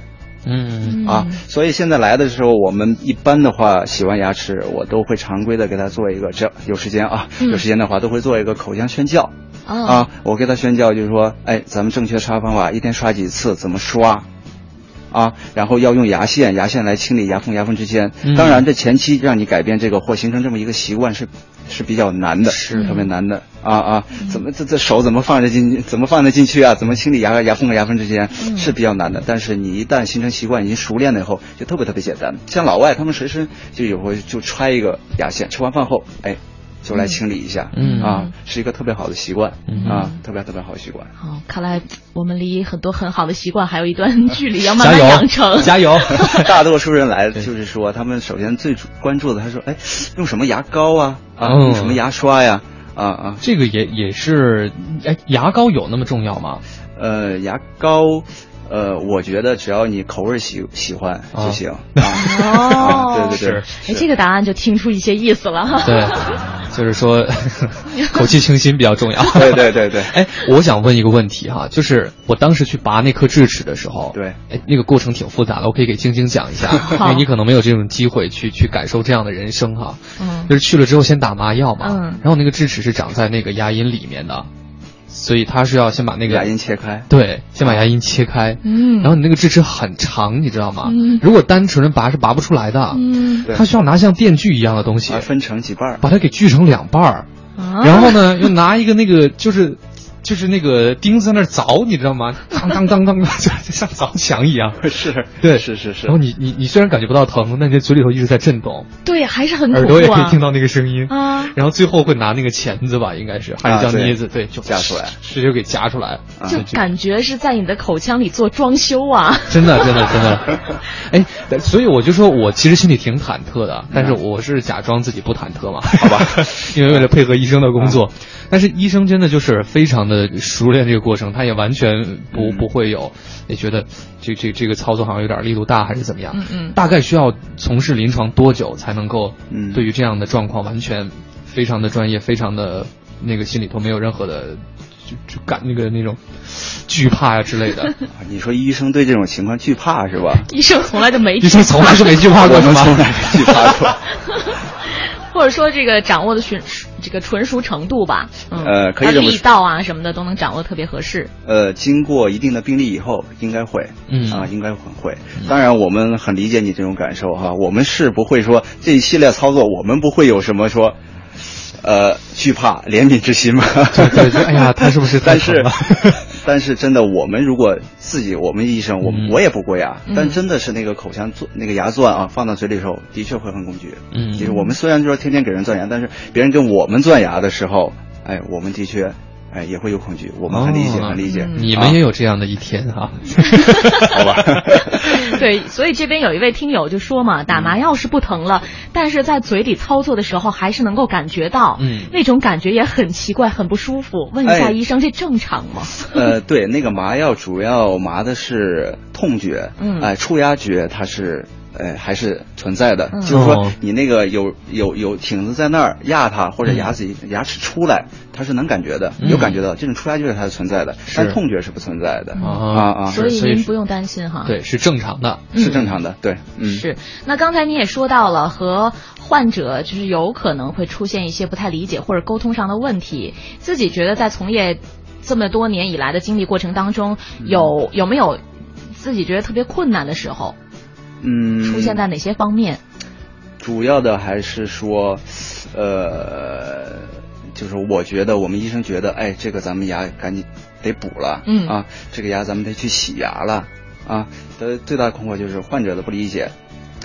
嗯。啊，所以现在来的时候，我们一般的话洗完牙齿，我都会常规的给他做一个，只要有时间啊，有时间的话都会做一个口腔宣教，啊，我给他宣教就是说，哎，咱们正确刷方法，一天刷几次，怎么刷。啊，然后要用牙线，牙线来清理牙缝牙缝之间。当然，这前期让你改变这个或形成这么一个习惯是是比较难的，是特别难的啊啊！怎么这这手怎么放得进？怎么放得进去啊？怎么清理牙牙缝和牙缝之间是比较难的。但是你一旦形成习惯，已经熟练了以后，就特别特别简单。像老外他们随身就有会就揣一个牙线，吃完饭后，哎。就来清理一下，嗯啊，是一个特别好的习惯，啊，特别特别好的习惯。好，看来我们离很多很好的习惯还有一段 距离，要慢慢养成。加油！大多数人来就是说，他们首先最关注的，他说，哎，用什么牙膏啊？啊，用什么牙刷呀？啊啊，这个也也是，哎，牙膏有那么重要吗？呃，牙膏。呃，我觉得只要你口味喜喜欢就行。哦，对对对，哎，这个答案就听出一些意思了哈。对，就是说 口气清新比较重要。对对对对。哎，我想问一个问题哈，就是我当时去拔那颗智齿的时候，对，哎，那个过程挺复杂的，我可以给晶晶讲一下，因为你可能没有这种机会去去感受这样的人生哈。嗯。就是去了之后先打麻药嘛，嗯，然后那个智齿是长在那个牙龈里面的。所以他是要先把那个牙龈切开，对，先把牙龈切开，嗯，然后你那个智齿很长，你知道吗？嗯，如果单纯的拔是拔不出来的，嗯，他需要拿像电锯一样的东西，分成几半，把它给锯成两半儿，然后呢，又拿一个那个就是。就是那个钉子在那凿，你知道吗？当当当当，就像凿墙一样。是，对，是是是。然后你你你虽然感觉不到疼，但你嘴里头一直在震动。对，还是很耳朵也可以听到那个声音啊。然后最后会拿那个钳子吧，应该是还是叫镊子，对，就夹出来，直接给夹出来，就感觉是在你的口腔里做装修啊。真的，真的，真的。哎，所以我就说我其实心里挺忐忑的，但是我是假装自己不忐忑嘛，好吧？因为为了配合医生的工作。但是医生真的就是非常的熟练这个过程，他也完全不不会有，也觉得这这这个操作好像有点力度大还是怎么样？嗯嗯。大概需要从事临床多久才能够对于这样的状况完全非常的专业，非常的那个心里头没有任何的就就感那个那种惧怕呀之类的？你说医生对这种情况惧怕是吧？医生从来就没医生从来就没惧怕过，从来没惧怕过。或者说这个掌握的纯这个纯熟程度吧，呃，可以力道啊什么的都能掌握特别合适。呃，经过一定的病例以后，应该会，嗯啊，应该很会。当然，我们很理解你这种感受哈，我们是不会说这一系列操作，我们不会有什么说。呃，惧怕、怜悯之心嘛？对对对，哎呀，他是不是？但是，但是真的，我们如果自己，我们医生，我我也不过牙，但真的是那个口腔做那个牙钻啊，放到嘴里的时候，的确会很恐惧。嗯，就是我们虽然说天天给人钻牙，但是别人跟我们钻牙的时候，哎，我们的确。哎，也会有恐惧，我们很理解，很理解。你们也有这样的一天哈，好吧？对，所以这边有一位听友就说嘛，打麻药是不疼了，但是在嘴里操作的时候还是能够感觉到，嗯，那种感觉也很奇怪，很不舒服。问一下医生，这正常吗？呃，对，那个麻药主要麻的是痛觉，嗯，哎，触压觉它是。哎，还是存在的，就是说你那个有有有挺子在那儿压它，或者牙齿牙齿出来，它是能感觉的，有感觉到这种出牙觉它是存在的，但痛觉是不存在的啊。啊，所以您不用担心哈，对，是正常的，是正常的，对，嗯，是。那刚才你也说到了和患者就是有可能会出现一些不太理解或者沟通上的问题，自己觉得在从业这么多年以来的经历过程当中，有有没有自己觉得特别困难的时候？嗯，出现在哪些方面？主要的还是说，呃，就是我觉得我们医生觉得，哎，这个咱们牙赶紧得补了，嗯啊，这个牙咱们得去洗牙了，啊，的最大的困惑就是患者的不理解，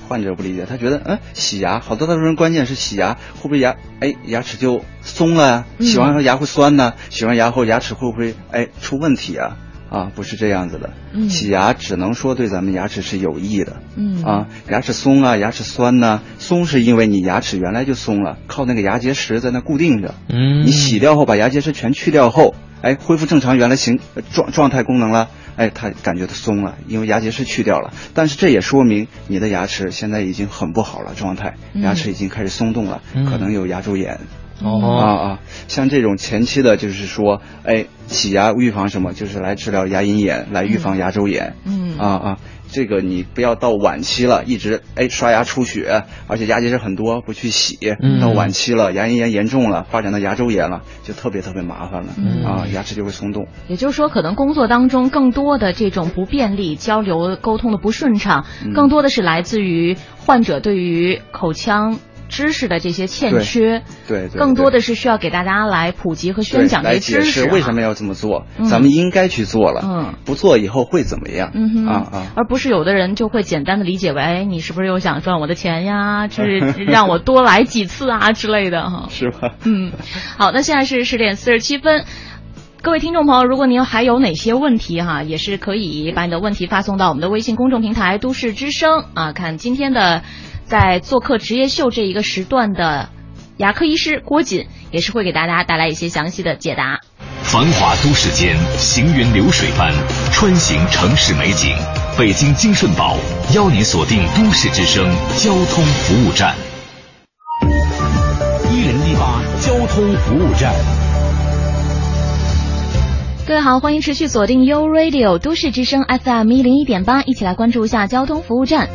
患者不理解，他觉得，嗯，洗牙，好多多人关键是洗牙会不会牙，哎，牙齿就松了呀？洗完后牙会酸呢？洗完牙后牙齿会不会哎出问题啊？啊，不是这样子的，洗牙只能说对咱们牙齿是有益的，嗯。啊，牙齿松啊，牙齿酸呢，松是因为你牙齿原来就松了，靠那个牙结石在那固定着，嗯，你洗掉后把牙结石全去掉后，哎，恢复正常原来形状状态功能了，哎，它感觉它松了，因为牙结石去掉了，但是这也说明你的牙齿现在已经很不好了，状态，牙齿已经开始松动了，可能有牙周炎。哦啊啊，像这种前期的，就是说，哎，洗牙预防什么，就是来治疗牙龈炎，来预防牙周炎。嗯啊啊，这个你不要到晚期了，一直哎刷牙出血，而且牙结石很多不去洗，到晚期了，牙龈炎严重了，发展到牙周炎了，就特别特别麻烦了。嗯啊，牙齿就会松动。也就是说，可能工作当中更多的这种不便利，交流沟通的不顺畅，更多的是来自于患者对于口腔。知识的这些欠缺，对，更多的是需要给大家来普及和宣讲这些知识。为什么要这么做？咱们应该去做了。嗯，不做以后会怎么样？嗯哼啊啊！而不是有的人就会简单的理解为，哎，你是不是又想赚我的钱呀？就是让我多来几次啊之类的哈。是吧？嗯，好，那现在是十点四十七分，各位听众朋友，如果您还有哪些问题哈，也是可以把你的问题发送到我们的微信公众平台“都市之声”啊，看今天的。在做客职业秀这一个时段的牙科医师郭锦，也是会给大家带来一些详细的解答。繁华都市间，行云流水般穿行城市美景。北京金顺宝邀您锁定都市之声交通服务站。一零一八交通服务站。各位好，欢迎持续锁定 U Radio 都市之声 FM 一零一点八，一起来关注一下交通服务站。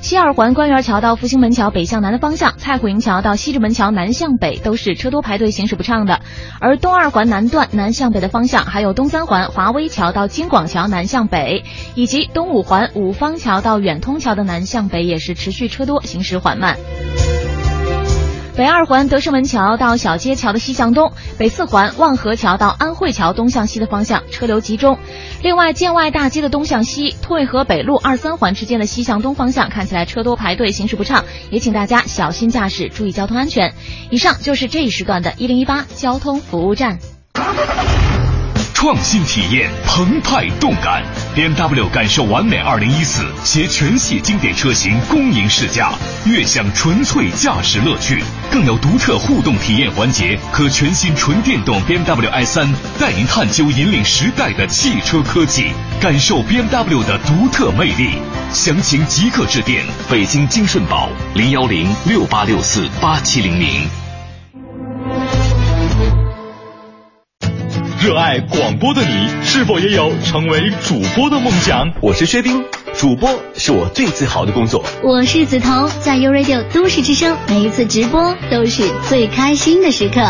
西二环官园桥到复兴门桥北向南的方向，蔡虎营桥到西直门桥南向北都是车多排队，行驶不畅的。而东二环南段南向北的方向，还有东三环华威桥到京广桥南向北，以及东五环五方桥到远通桥的南向北也是持续车多，行驶缓慢。北二环德胜门桥到小街桥的西向东，北四环望河桥到安慧桥东向西的方向车流集中。另外，建外大街的东向西，退河北路二三环之间的西向东方向看起来车多排队，行驶不畅，也请大家小心驾驶，注意交通安全。以上就是这一时段的一零一八交通服务站。创新体验，澎湃动感，B M W 感受完美二零一四携全系经典车型恭迎试驾，悦享纯粹驾驶乐趣，更有独特互动体验环节和全新纯电动 B M W i 三，带您探究引领时代的汽车科技，感受 B M W 的独特魅力。详情即刻致电北京金顺宝零幺零六八六四八七零零。热爱广播的你，是否也有成为主播的梦想？我是薛冰，主播是我最自豪的工作。我是梓潼，在 u Radio 都市之声，每一次直播都是最开心的时刻。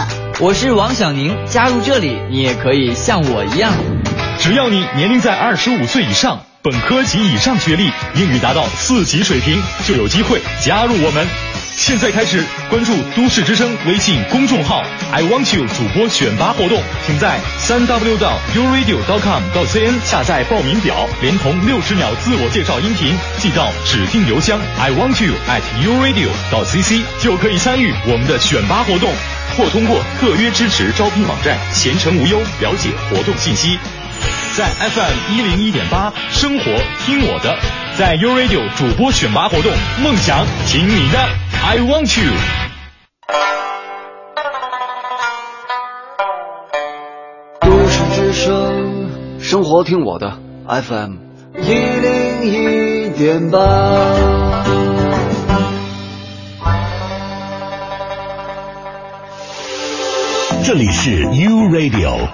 我是王小宁，加入这里，你也可以像我一样，只要你年龄在二十五岁以上，本科及以上学历，英语达到四级水平，就有机会加入我们。现在开始关注都市之声微信公众号，I want you 主播选拔活动，请在三 w 到 uradio.com 到 cn 下载报名表，连同六十秒自我介绍音频寄到指定邮箱 I want you at uradio 到 cc 就可以参与我们的选拔活动，或通过特约支持招聘网站前程无忧了解活动信息。在 FM 一零一点八，生活听我的，在 u radio 主播选拔活动，梦想听你的。I want you。都市之声，生活听我的 FM 一零一点八。这里是 U Radio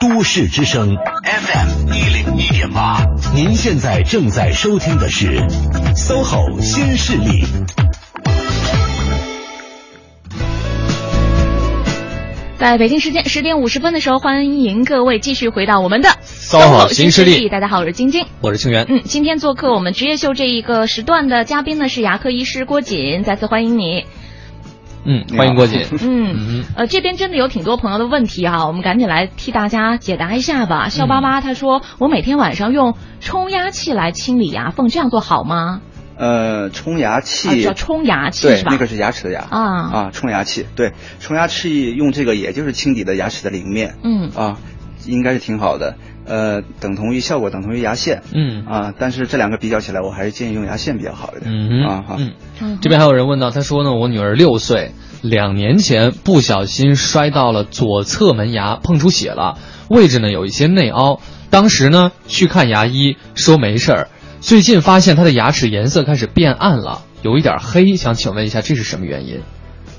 都市之声 FM 一零一点八，您现在正在收听的是 SOHO 新势力。在北京时间十点五十分的时候，欢迎各位继续回到我们的 SOHO 新势力。大家好，我是晶晶，我是清源。嗯，今天做客我们职业秀这一个时段的嘉宾呢是牙科医师郭锦，再次欢迎你。嗯，欢迎郭姐。嗯，呃，这边真的有挺多朋友的问题哈，我们赶紧来替大家解答一下吧。笑巴巴他说，我每天晚上用冲压器来清理牙缝，这样做好吗？呃，冲牙器。叫冲牙器是吧？对，那个是牙齿的牙。啊。啊，冲牙器。对，冲牙器用这个也就是清理的牙齿的鳞面，嗯。啊，应该是挺好的，呃，等同于效果等同于牙线，嗯啊，但是这两个比较起来，我还是建议用牙线比较好一点，嗯啊好，嗯，这边还有人问到，他说呢，我女儿六岁，两年前不小心摔到了左侧门牙，碰出血了，位置呢有一些内凹，当时呢去看牙医说没事儿。最近发现她的牙齿颜色开始变暗了，有一点黑，想请问一下这是什么原因？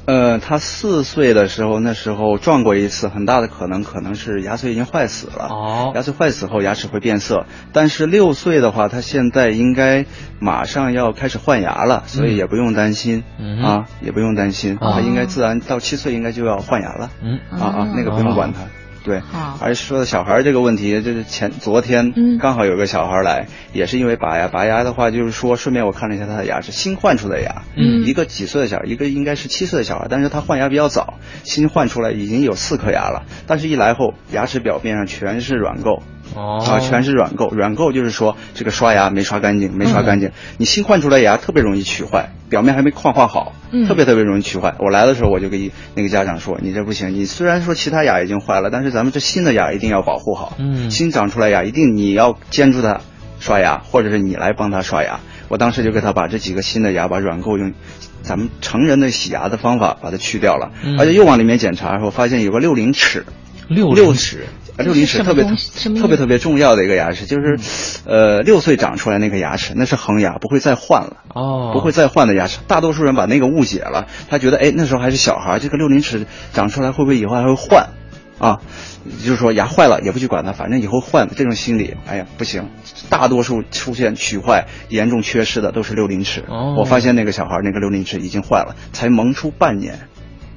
呃，他四岁的时候，那时候撞过一次，很大的可能可能是牙髓已经坏死了。哦，牙髓坏死后牙齿会变色，但是六岁的话，他现在应该马上要开始换牙了，所以也不用担心啊，也不用担心，他应该自然到七岁应该就要换牙了。嗯啊啊，那个不用管他。对，而说到小孩这个问题，就是前昨天刚好有个小孩来，也是因为拔牙。拔牙的话，就是说顺便我看了一下他的牙齿，新换出的牙，一个几岁的小孩，一个应该是七岁的小孩，但是他换牙比较早，新换出来已经有四颗牙了，但是一来后牙齿表面上全是软垢。哦，啊，全是软垢，软垢就是说这个刷牙没刷干净，没刷干净。你新换出来牙特别容易龋坏，表面还没矿化好，特别特别容易龋坏。我来的时候我就跟那个家长说，你这不行，你虽然说其他牙已经坏了，但是咱们这新的牙一定要保护好。嗯，新长出来牙一定你要监住它刷牙，或者是你来帮他刷牙。我当时就给他把这几个新的牙，把软垢用咱们成人的洗牙的方法把它去掉了，而且又往里面检查，我发现有个六龄齿，六六齿。六龄齿特别特别特别重要的一个牙齿，就是，呃，六岁长出来那个牙齿，那是恒牙，不会再换了。哦，不会再换的牙齿。大多数人把那个误解了，他觉得，哎，那时候还是小孩，这个六龄齿长出来会不会以后还会换？啊，就是说牙坏了也不去管它，反正以后换。这种心理，哎呀，不行。大多数出现龋坏、严重缺失的都是六龄齿。哦，我发现那个小孩那个六龄齿已经坏了，才萌出半年。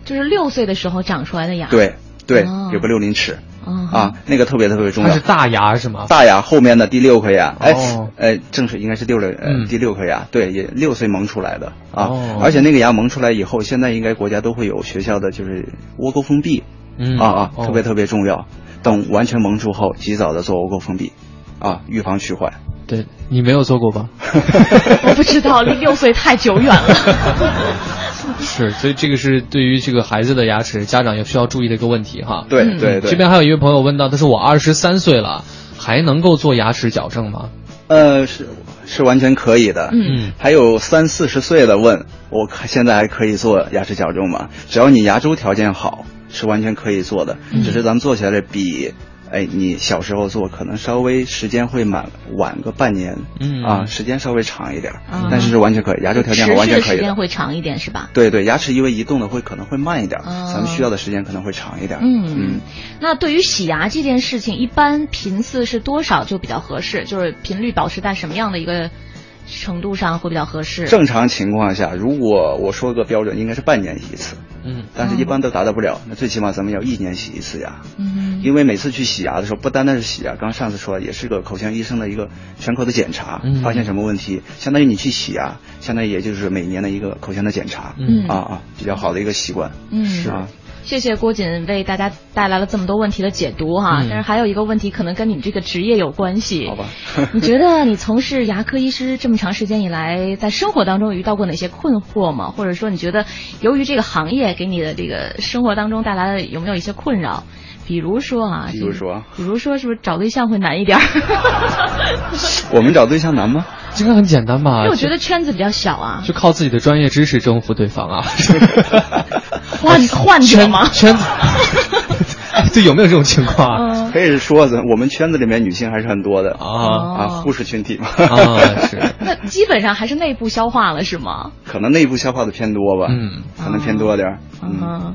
就是六岁的时候长出来的牙。对。对，有个六龄齿啊，那个特别特别重要。它是大牙是吗？大牙后面的第六颗牙，哎，哎，正是应该是六六第六颗牙，对，也六岁萌出来的啊。而且那个牙萌出来以后，现在应该国家都会有学校的就是窝沟封闭，啊啊，特别特别重要。等完全萌出后，及早的做窝沟封闭，啊，预防龋坏。对你没有做过吧？我不知道，离六岁太久远了。是，所以这个是对于这个孩子的牙齿，家长也需要注意的一个问题哈。对对对。这边还有一位朋友问到，他说我二十三岁了，还能够做牙齿矫正吗？呃，是是完全可以的。嗯。还有三四十岁的问，我现在还可以做牙齿矫正吗？只要你牙周条件好，是完全可以做的。只是咱们做起来比。哎，你小时候做可能稍微时间会满晚个半年，嗯啊，时间稍微长一点，但是是完全可以，牙周条件完全可以。时间会长一点是吧？对对，牙齿因为移动的会可能会慢一点，咱们需要的时间可能会长一点。嗯嗯。那对于洗牙这件事情，一般频次是多少就比较合适？就是频率保持在什么样的一个？程度上会比较合适。正常情况下，如果我说个标准，应该是半年洗一次。嗯，但是一般都达到不了。那最起码咱们要一年洗一次牙。嗯，因为每次去洗牙的时候，不单单是洗牙，刚上次说也是个口腔医生的一个全口的检查，发现什么问题，相当于你去洗牙，相当于也就是每年的一个口腔的检查。嗯啊啊，比较好的一个习惯。嗯，是啊。谢谢郭锦为大家带来了这么多问题的解读哈，但是还有一个问题可能跟你们这个职业有关系。好吧，你觉得你从事牙科医师这么长时间以来，在生活当中遇到过哪些困惑吗？或者说你觉得由于这个行业给你的这个生活当中带来的有没有一些困扰？比如说啊，比如说，比如说是不是找对象会难一点？我们找对象难吗？这个很简单吧？因为我觉得圈子比较小啊，就靠自己的专业知识征服对方啊。换换者吗？圈子，对，有没有这种情况？可以说，我们圈子里面女性还是很多的啊啊，护士群体嘛。啊，是。那基本上还是内部消化了，是吗？可能内部消化的偏多吧，嗯，可能偏多点儿，嗯。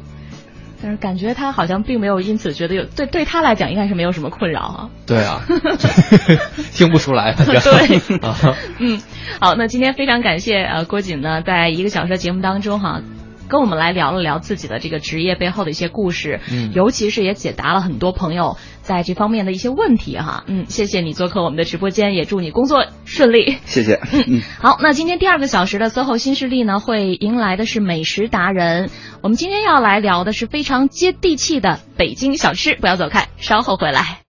但是感觉他好像并没有因此觉得有对对他来讲应该是没有什么困扰啊。对啊，听不出来。对，嗯，好，那今天非常感谢呃郭锦呢，在一个小时的节目当中哈。跟我们来聊了聊自己的这个职业背后的一些故事，嗯，尤其是也解答了很多朋友在这方面的一些问题哈，嗯，谢谢你做客我们的直播间，也祝你工作顺利，谢谢，嗯。嗯，好，那今天第二个小时的 SOHO 新势力呢，会迎来的是美食达人，我们今天要来聊的是非常接地气的北京小吃，不要走开，稍后回来。